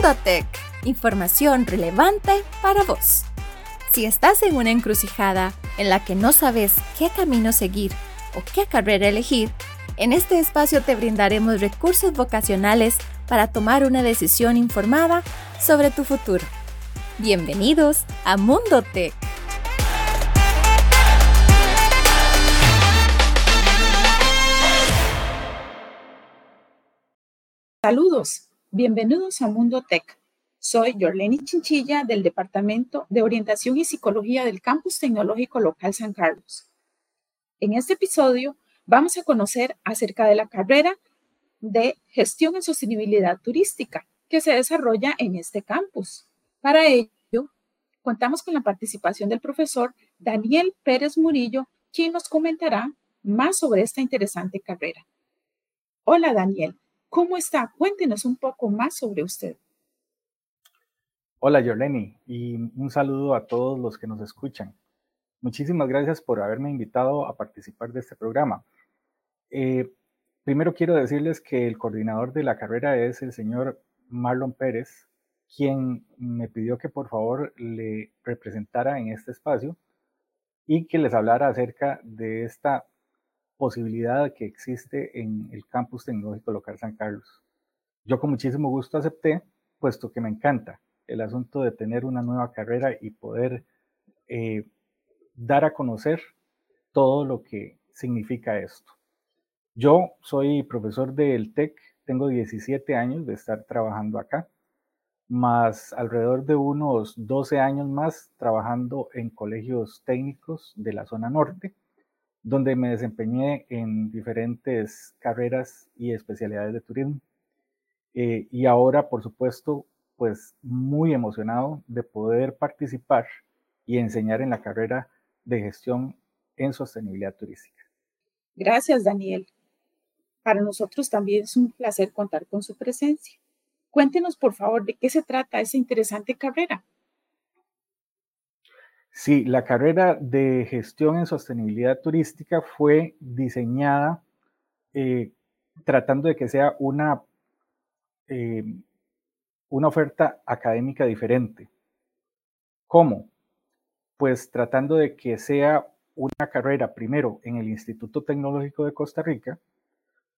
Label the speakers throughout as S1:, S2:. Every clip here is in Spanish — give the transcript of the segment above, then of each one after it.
S1: Mundo Tech, información relevante para vos. Si estás en una encrucijada en la que no sabes qué camino seguir o qué carrera elegir, en este espacio te brindaremos recursos vocacionales para tomar una decisión informada sobre tu futuro. Bienvenidos a Mundo Tech.
S2: Saludos, bienvenidos a Mundo Tech. Soy Yorleni Chinchilla del Departamento de Orientación y Psicología del Campus Tecnológico Local San Carlos. En este episodio vamos a conocer acerca de la carrera de Gestión en Sostenibilidad Turística que se desarrolla en este campus. Para ello, contamos con la participación del profesor Daniel Pérez Murillo, quien nos comentará más sobre esta interesante carrera. Hola Daniel, ¿cómo está? Cuéntenos un poco más sobre usted.
S3: Hola Yoleni y un saludo a todos los que nos escuchan. Muchísimas gracias por haberme invitado a participar de este programa. Eh, primero quiero decirles que el coordinador de la carrera es el señor Marlon Pérez, quien me pidió que por favor le representara en este espacio y que les hablara acerca de esta posibilidad que existe en el campus tecnológico local San Carlos. Yo con muchísimo gusto acepté, puesto que me encanta el asunto de tener una nueva carrera y poder eh, dar a conocer todo lo que significa esto. Yo soy profesor del TEC, tengo 17 años de estar trabajando acá, más alrededor de unos 12 años más trabajando en colegios técnicos de la zona norte, donde me desempeñé en diferentes carreras y especialidades de turismo. Eh, y ahora, por supuesto, pues muy emocionado de poder participar y enseñar en la carrera de gestión en sostenibilidad turística.
S2: Gracias, Daniel. Para nosotros también es un placer contar con su presencia. Cuéntenos, por favor, de qué se trata esa interesante carrera.
S3: Sí, la carrera de gestión en sostenibilidad turística fue diseñada eh, tratando de que sea una eh, una oferta académica diferente. ¿Cómo? Pues tratando de que sea una carrera primero en el Instituto Tecnológico de Costa Rica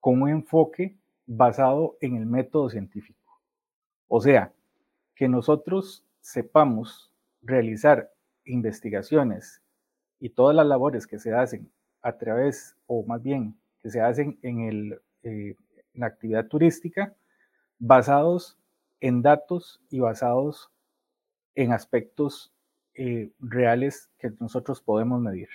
S3: con un enfoque basado en el método científico. O sea, que nosotros sepamos realizar investigaciones y todas las labores que se hacen a través, o más bien, que se hacen en, el, eh, en la actividad turística, basados en datos y basados en aspectos eh, reales que nosotros podemos medir.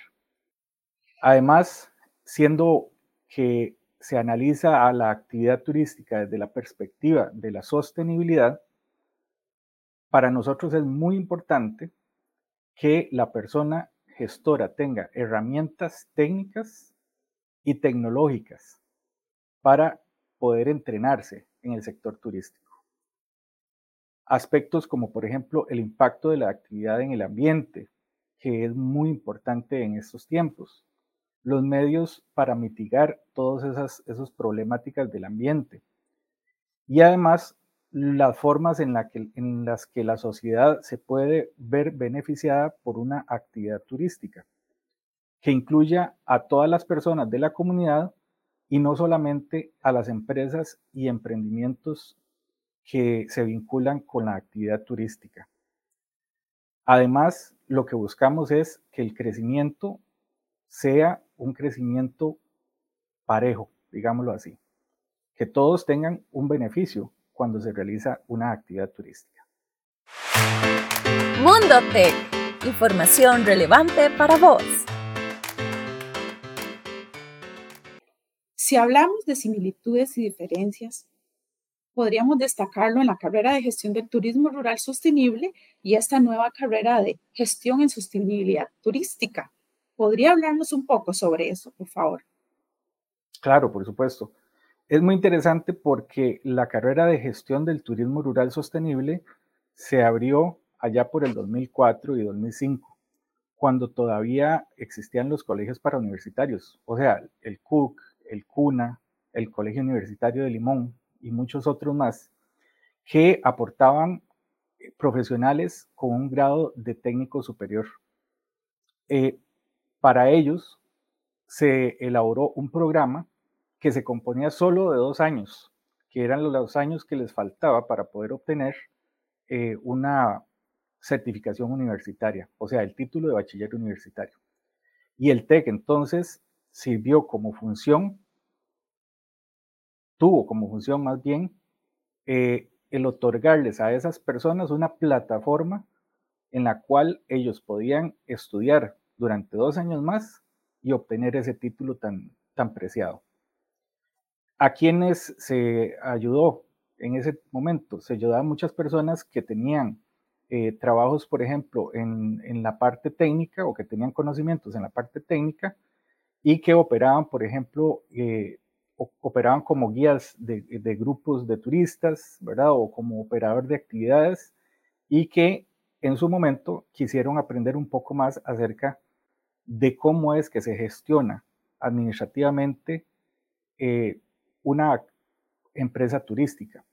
S3: Además, siendo que se analiza a la actividad turística desde la perspectiva de la sostenibilidad, para nosotros es muy importante que la persona gestora tenga herramientas técnicas y tecnológicas para poder entrenarse en el sector turístico. Aspectos como, por ejemplo, el impacto de la actividad en el ambiente, que es muy importante en estos tiempos. Los medios para mitigar todas esas, esas problemáticas del ambiente. Y además, las formas en, las que la sociedad se puede ver beneficiada por una actividad turística, que incluya a todas las personas de la comunidad y no solamente a las empresas y emprendimientos que se vinculan con la actividad turística. Además, lo que buscamos es que el crecimiento sea un crecimiento parejo, digámoslo así, que todos tengan un beneficio cuando se realiza una actividad turística.
S1: Mundo Tech, información relevante para vos.
S2: Si hablamos de similitudes y diferencias, podríamos destacarlo en la carrera de gestión del turismo rural sostenible y esta nueva carrera de gestión en sostenibilidad turística. ¿Podría hablarnos un poco sobre eso, por favor?
S3: Claro, por supuesto. Es muy interesante porque la carrera de gestión del turismo rural sostenible se abrió allá por el 2004 y 2005, cuando todavía existían los colegios para universitarios, o sea, el CUC, el CUNA, el Colegio Universitario de Limón, y muchos otros más, que aportaban profesionales con un grado de técnico superior. Eh, para ellos se elaboró un programa que se componía solo de dos años, que eran los dos años que les faltaba para poder obtener eh, una certificación universitaria, o sea, el título de bachiller universitario. Y el TEC entonces sirvió como función, tuvo como función más bien, eh, el otorgarles a esas personas una plataforma en la cual ellos podían estudiar durante dos años más y obtener ese título tan, tan preciado. ¿A quienes se ayudó en ese momento? Se ayudaba a muchas personas que tenían eh, trabajos, por ejemplo, en, en, la parte técnica o que tenían conocimientos en la parte técnica y que operaban, por ejemplo, eh, operaban como guías de, de, grupos de turistas, ¿verdad? O como operador de actividades y que en su momento quisieron aprender un poco más acerca de cómo es que se gestiona administrativamente eh, una empresa turística.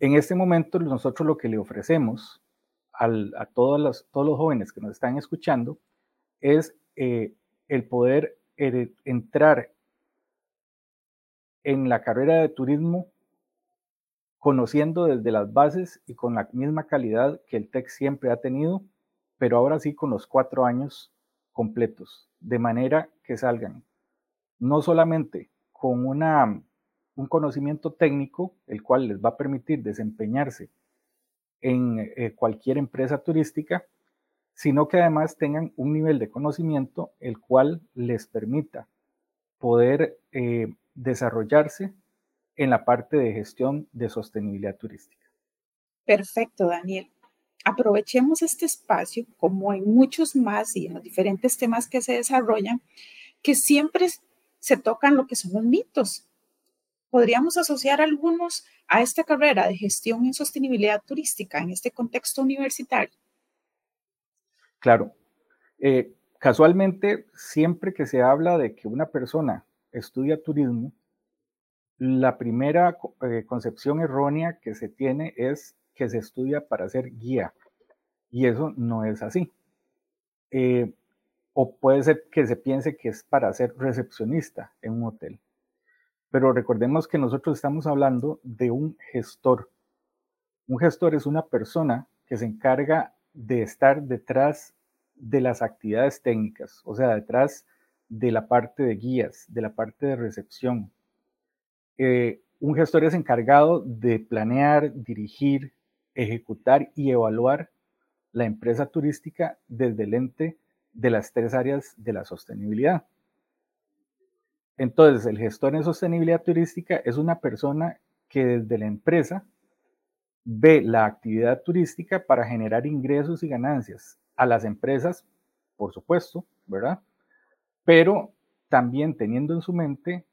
S3: En este momento nosotros lo que le ofrecemos a todos los, todos los jóvenes que nos están escuchando es eh, el poder entrar en la carrera de turismo conociendo desde las bases y con la misma calidad que el TEC siempre ha tenido, pero ahora sí con los cuatro años completos, de manera que salgan no solamente con un conocimiento técnico, el cual les va a permitir desempeñarse en eh, cualquier empresa turística, sino que además tengan un nivel de conocimiento el cual les permita poder eh, desarrollarse en la parte de gestión de sostenibilidad turística.
S2: Perfecto, Daniel. Aprovechemos este espacio, como en muchos más y en los diferentes temas que se desarrollan, que siempre se tocan lo que son mitos, podríamos asociar algunos a esta carrera de gestión en sostenibilidad turística en este contexto universitario?
S3: Claro. Eh, casualmente, siempre que se habla de que una persona estudia turismo, la primera eh, concepción errónea que se tiene es que se estudia para ser guía. Y eso no es así. Eh, o puede ser que se piense que es para ser recepcionista en un hotel. Pero recordemos que nosotros estamos hablando de un gestor. Un gestor es una persona que se encarga de estar detrás de las actividades técnicas, o sea, detrás de la parte de guías, de la parte de recepción. Eh, un gestor es encargado de planear, dirigir, ejecutar y evaluar la empresa turística desde el ente de las tres áreas de la sostenibilidad. Entonces, el gestor en sostenibilidad turística es una persona que desde la empresa ve la actividad turística para generar ingresos y ganancias a las empresas, por supuesto, ¿verdad? Pero también teniendo en su mente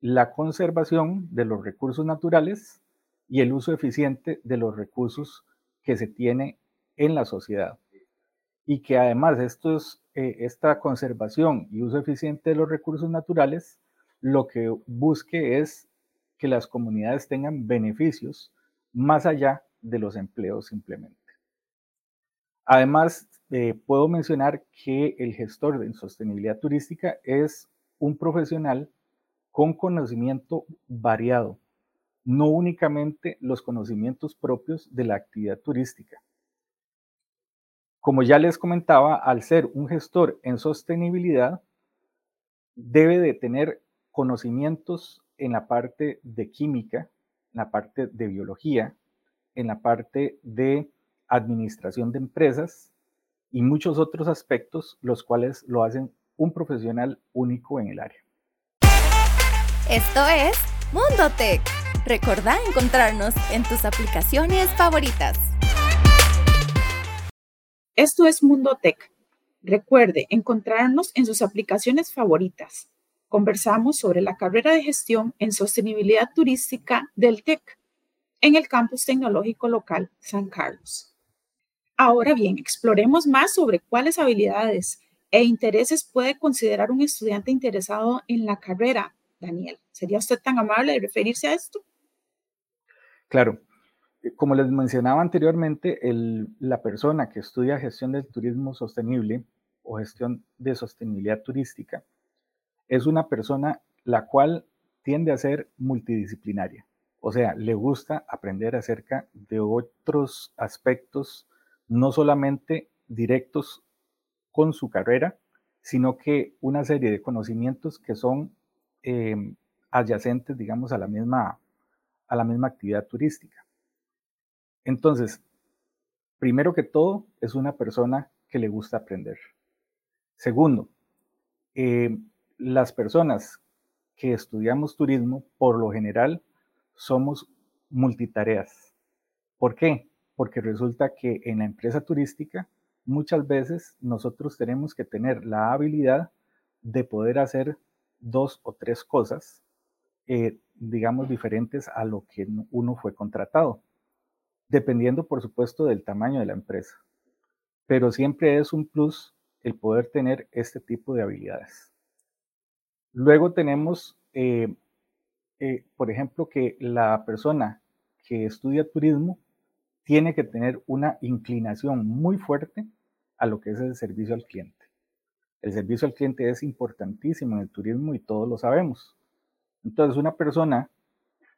S3: la conservación de los recursos naturales y el uso eficiente de los recursos que se tiene en la sociedad. Y que además eh, esta conservación y uso eficiente de los recursos naturales lo que busque es que las comunidades tengan beneficios más allá de los empleos simplemente. Además, eh, puedo mencionar que el gestor de sostenibilidad turística es un profesional con conocimiento variado, no únicamente los conocimientos propios de la actividad turística, como ya les comentaba, al ser un gestor en sostenibilidad, debe de tener conocimientos en la parte de química, en la parte de biología, en la parte de administración de empresas y muchos otros aspectos, los cuales lo hacen un profesional único en el área.
S1: Esto es Mundo Tech. Encontrarnos en tus aplicaciones favoritas.
S2: Esto es Mundo Tech. Recuerde encontrarnos en sus aplicaciones favoritas. Conversamos sobre la carrera de gestión en sostenibilidad turística del TEC en el campus tecnológico local San Carlos. Ahora bien, exploremos más sobre cuáles habilidades e intereses puede considerar un estudiante interesado en la carrera. Daniel, ¿sería usted tan amable de referirse a esto?
S3: Claro. Eh, como les mencionaba anteriormente, la persona que estudia gestión del turismo sostenible o gestión de sostenibilidad turística es una persona la cual tiende a ser multidisciplinaria. O sea, le gusta aprender acerca de otros aspectos, no solamente directos con su carrera, sino que una serie de conocimientos que son em, adyacentes, digamos, a la, misma, a la misma actividad turística. Entonces, primero que todo, es una persona que le gusta aprender. Segundo, em, las personas que estudiamos turismo, por lo general, somos multitareas. ¿Por qué? Porque resulta que en la empresa turística muchas veces nosotros tenemos que tener la habilidad de poder hacer dos o tres cosas, eh, digamos, diferentes a lo que uno fue contratado, dependiendo, por supuesto, del tamaño de la empresa. Pero siempre es un plus el poder tener este tipo de habilidades. Luego tenemos, eh, eh, por ejemplo, que la persona que estudia turismo tiene que tener una inclinación muy fuerte a lo que es el servicio al cliente. El servicio al cliente es importantísimo en el turismo y todos lo sabemos. Entonces, una persona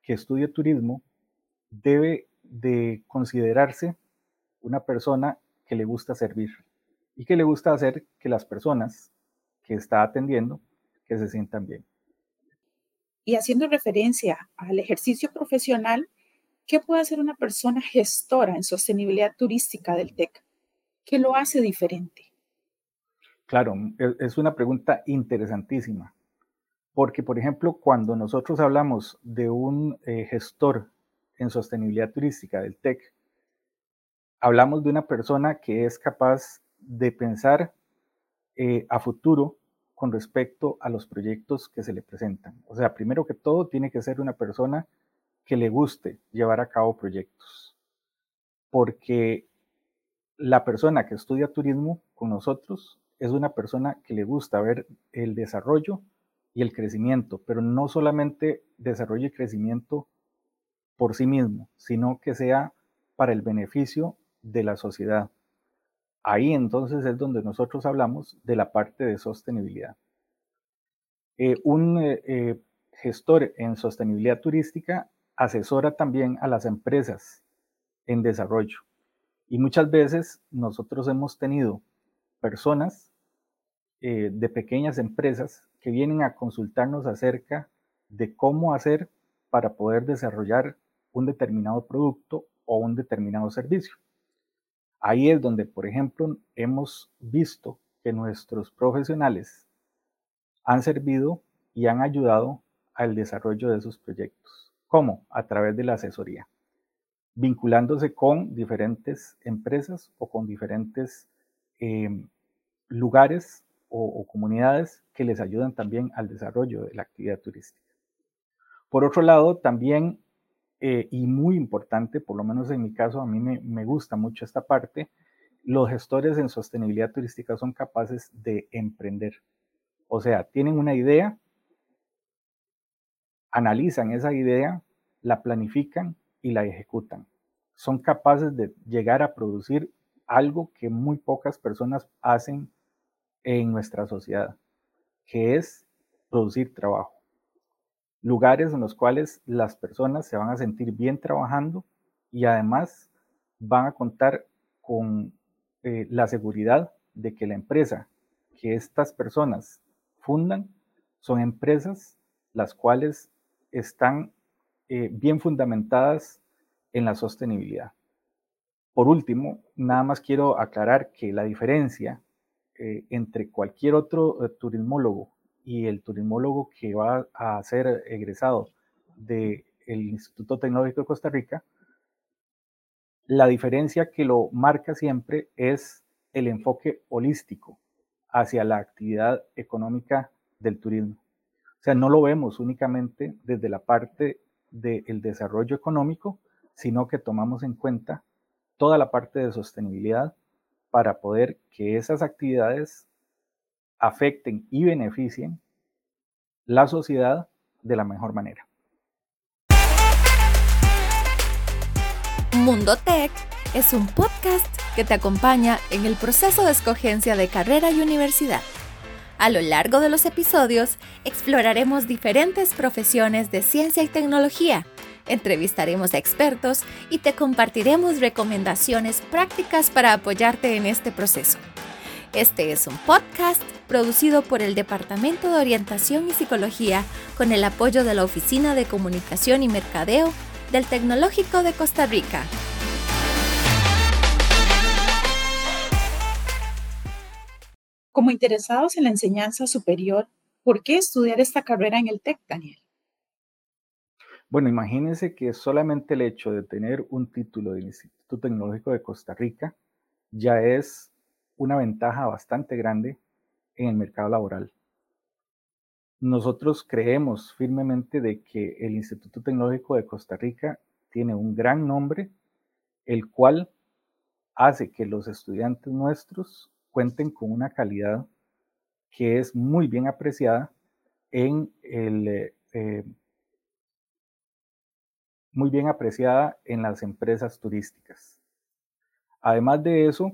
S3: que estudia turismo debe de considerarse una persona que le gusta servir y que le gusta hacer que las personas que está atendiendo que se sientan bien.
S2: Y haciendo referencia al ejercicio profesional, ¿qué puede hacer una persona gestora en sostenibilidad turística del TEC? ¿Qué lo hace diferente?
S3: Claro, e, es una pregunta interesantísima, porque por ejemplo, cuando nosotros hablamos de un eh, gestor en sostenibilidad turística del TEC, hablamos de una persona que es capaz de pensar eh, a futuro con respecto a los proyectos que se le presentan. O sea, primero que todo, tiene que ser una persona que le guste llevar a cabo proyectos, porque la persona que estudia turismo con nosotros es una persona que le gusta ver el desarrollo y el crecimiento, pero no solamente desarrollo y crecimiento por sí mismo, sino que sea para el beneficio de la sociedad. Ahí entonces es donde nosotros hablamos de la parte de sostenibilidad. Eh, un eh, eh, gestor en sostenibilidad turística asesora también a las empresas en desarrollo. Y muchas veces nosotros hemos tenido personas de pequeñas empresas que vienen a consultarnos acerca de cómo hacer para poder desarrollar un determinado producto o un determinado servicio. Ahí es donde, por ejemplo, hemos visto que nuestros profesionales han servido y han ayudado al desarrollo de esos proyectos. ¿Cómo? A través de la asesoría vinculándose con diferentes empresas o con diferentes em, lugares o, comunidades que les ayudan también al desarrollo de la actividad turística. Por otro lado, también, eh, y muy importante, por lo menos en mi caso, a mí me, me gusta mucho esta parte, los gestores en sostenibilidad turística son capaces de emprender. O sea, tienen una idea, analizan esa idea, la planifican y la ejecutan. Son capaces de llegar a producir algo que muy pocas personas hacen en nuestra sociedad, que es producir trabajo. Lugares en los cuales las personas se van a sentir bien trabajando y además van a contar con eh, la seguridad de que la empresa que estas personas fundan son empresas las cuales están eh, bien fundamentadas en la sostenibilidad. Por último, nada más quiero aclarar que la diferencia eh, entre cualquier otro turismólogo y el turismólogo que va a ser egresado del Instituto Tecnológico de Costa Rica, la diferencia que lo marca siempre es el enfoque holístico hacia la actividad económica del turismo. O sea, no lo vemos únicamente desde la parte del desarrollo económico, sino que tomamos en cuenta toda la parte de sostenibilidad para poder que esas actividades afecten y beneficien la sociedad de la mejor manera.
S1: Mundo Tech es un podcast que te acompaña en el proceso de escogencia de carrera y universidad. A lo largo de los episodios exploraremos diferentes profesiones de ciencia y tecnología, entrevistaremos a expertos y te compartiremos recomendaciones prácticas para apoyarte en este proceso. Este es un podcast producido por el Departamento de Orientación y Psicología con el apoyo de la Oficina de Comunicación y Mercadeo del Tecnológico de Costa Rica.
S2: Como interesados en la enseñanza superior, ¿por qué estudiar esta carrera en el TEC, Daniel?
S3: Bueno, imagínense que solamente el hecho de tener un título del Instituto Tecnológico de Costa Rica ya es una ventaja bastante grande en el mercado laboral. Nosotros creemos firmemente de que el Instituto Tecnológico de Costa Rica tiene un gran nombre, el cual hace que los estudiantes nuestros cuenten con una calidad que es muy bien apreciada en el eh, eh, muy bien apreciada en las empresas turísticas. Además de eso,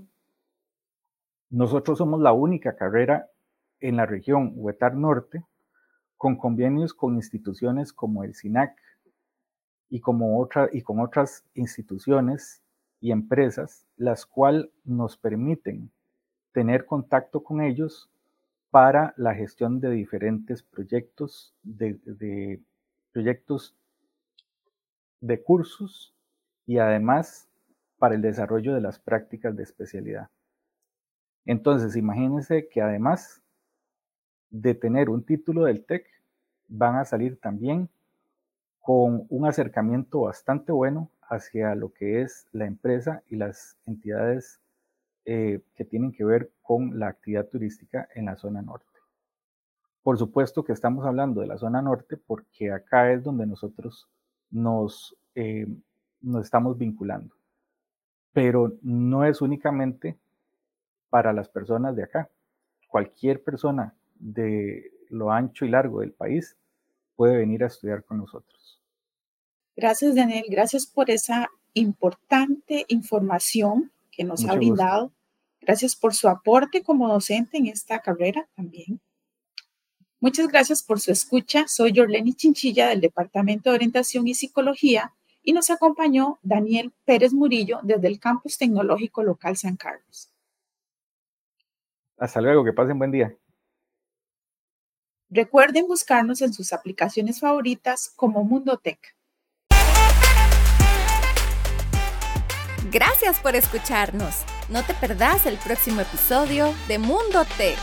S3: nosotros somos la única carrera en la región Huetar Norte con convenios con instituciones como el SINAC y, como y con otras instituciones y empresas, las cuales nos permiten tener contacto con ellos para la gestión de diferentes proyectos, de, proyectos de cursos y además para el desarrollo de las prácticas de especialidad. Entonces, imagínense que además de tener un título del TEC, van a salir también con un acercamiento bastante bueno hacia lo que es la empresa y las entidades eh, que tienen que ver con la actividad turística en la zona norte. Por supuesto que estamos hablando de la zona norte porque acá es donde nosotros nos, eh, nos estamos vinculando. Pero no es únicamente para las personas de acá. Cualquier persona de lo ancho y largo del país puede venir a estudiar con nosotros.
S2: Gracias, Daniel. Gracias por esa importante información que nos ha brindado. Gracias por su aporte como docente en esta carrera también. Muchas gracias por su escucha. Soy Jorleni Chinchilla del Departamento de Orientación y Psicología y nos acompañó Daniel Pérez Murillo desde el Campus Tecnológico Local San Carlos.
S3: Hasta luego, que pasen buen día.
S2: Recuerden buscarnos en sus aplicaciones favoritas como Mundo Tech.
S1: Gracias por escucharnos. No te perdás el próximo episodio de Mundo Tech.